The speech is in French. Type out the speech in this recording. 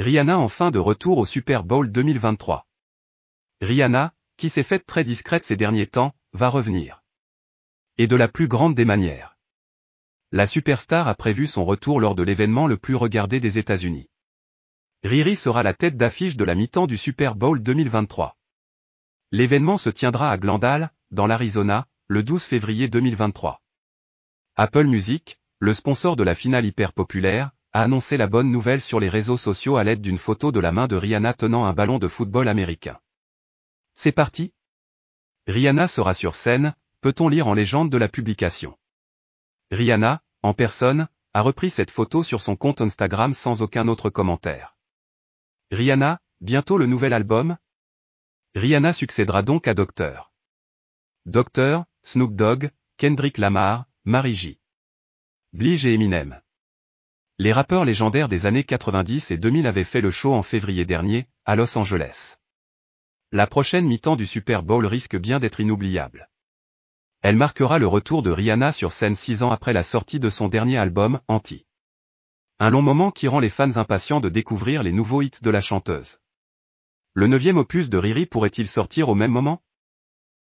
Rihanna enfin de retour au Super Bowl 2023. Rihanna, qui s'est faite très discrète ces derniers temps, va revenir. Et de la plus grande des manières. La superstar a prévu son retour lors de l'événement le plus regardé des États-Unis. Riri sera la tête d'affiche de la mi-temps du Super Bowl 2023. L'événement se tiendra à Glendale, dans l'Arizona, le 12 février 2023. Apple Music, le sponsor de la finale hyper populaire, a annoncé la bonne nouvelle sur les réseaux sociaux à l'aide d'une photo de la main de Rihanna tenant un ballon de football américain. C'est parti Rihanna sera sur scène, peut-on lire en légende de la publication. Rihanna, en personne, a repris cette photo sur son compte Instagram sans aucun autre commentaire. Rihanna, bientôt le nouvel album? Rihanna succédera donc à Dr. Dr, Snoop Dogg, Kendrick Lamar, Mary J. Blige et Eminem. Les rappeurs légendaires des années 90 et 2000 avaient fait le show en février dernier, à Los Angeles. La prochaine mi-temps du Super Bowl risque bien d'être inoubliable. Elle marquera le retour de Rihanna sur scène six ans après la sortie de son dernier album, Anti. Un long moment qui rend les fans impatients de découvrir les nouveaux hits de la chanteuse. Le neuvième opus de Riri pourrait-il sortir au même moment?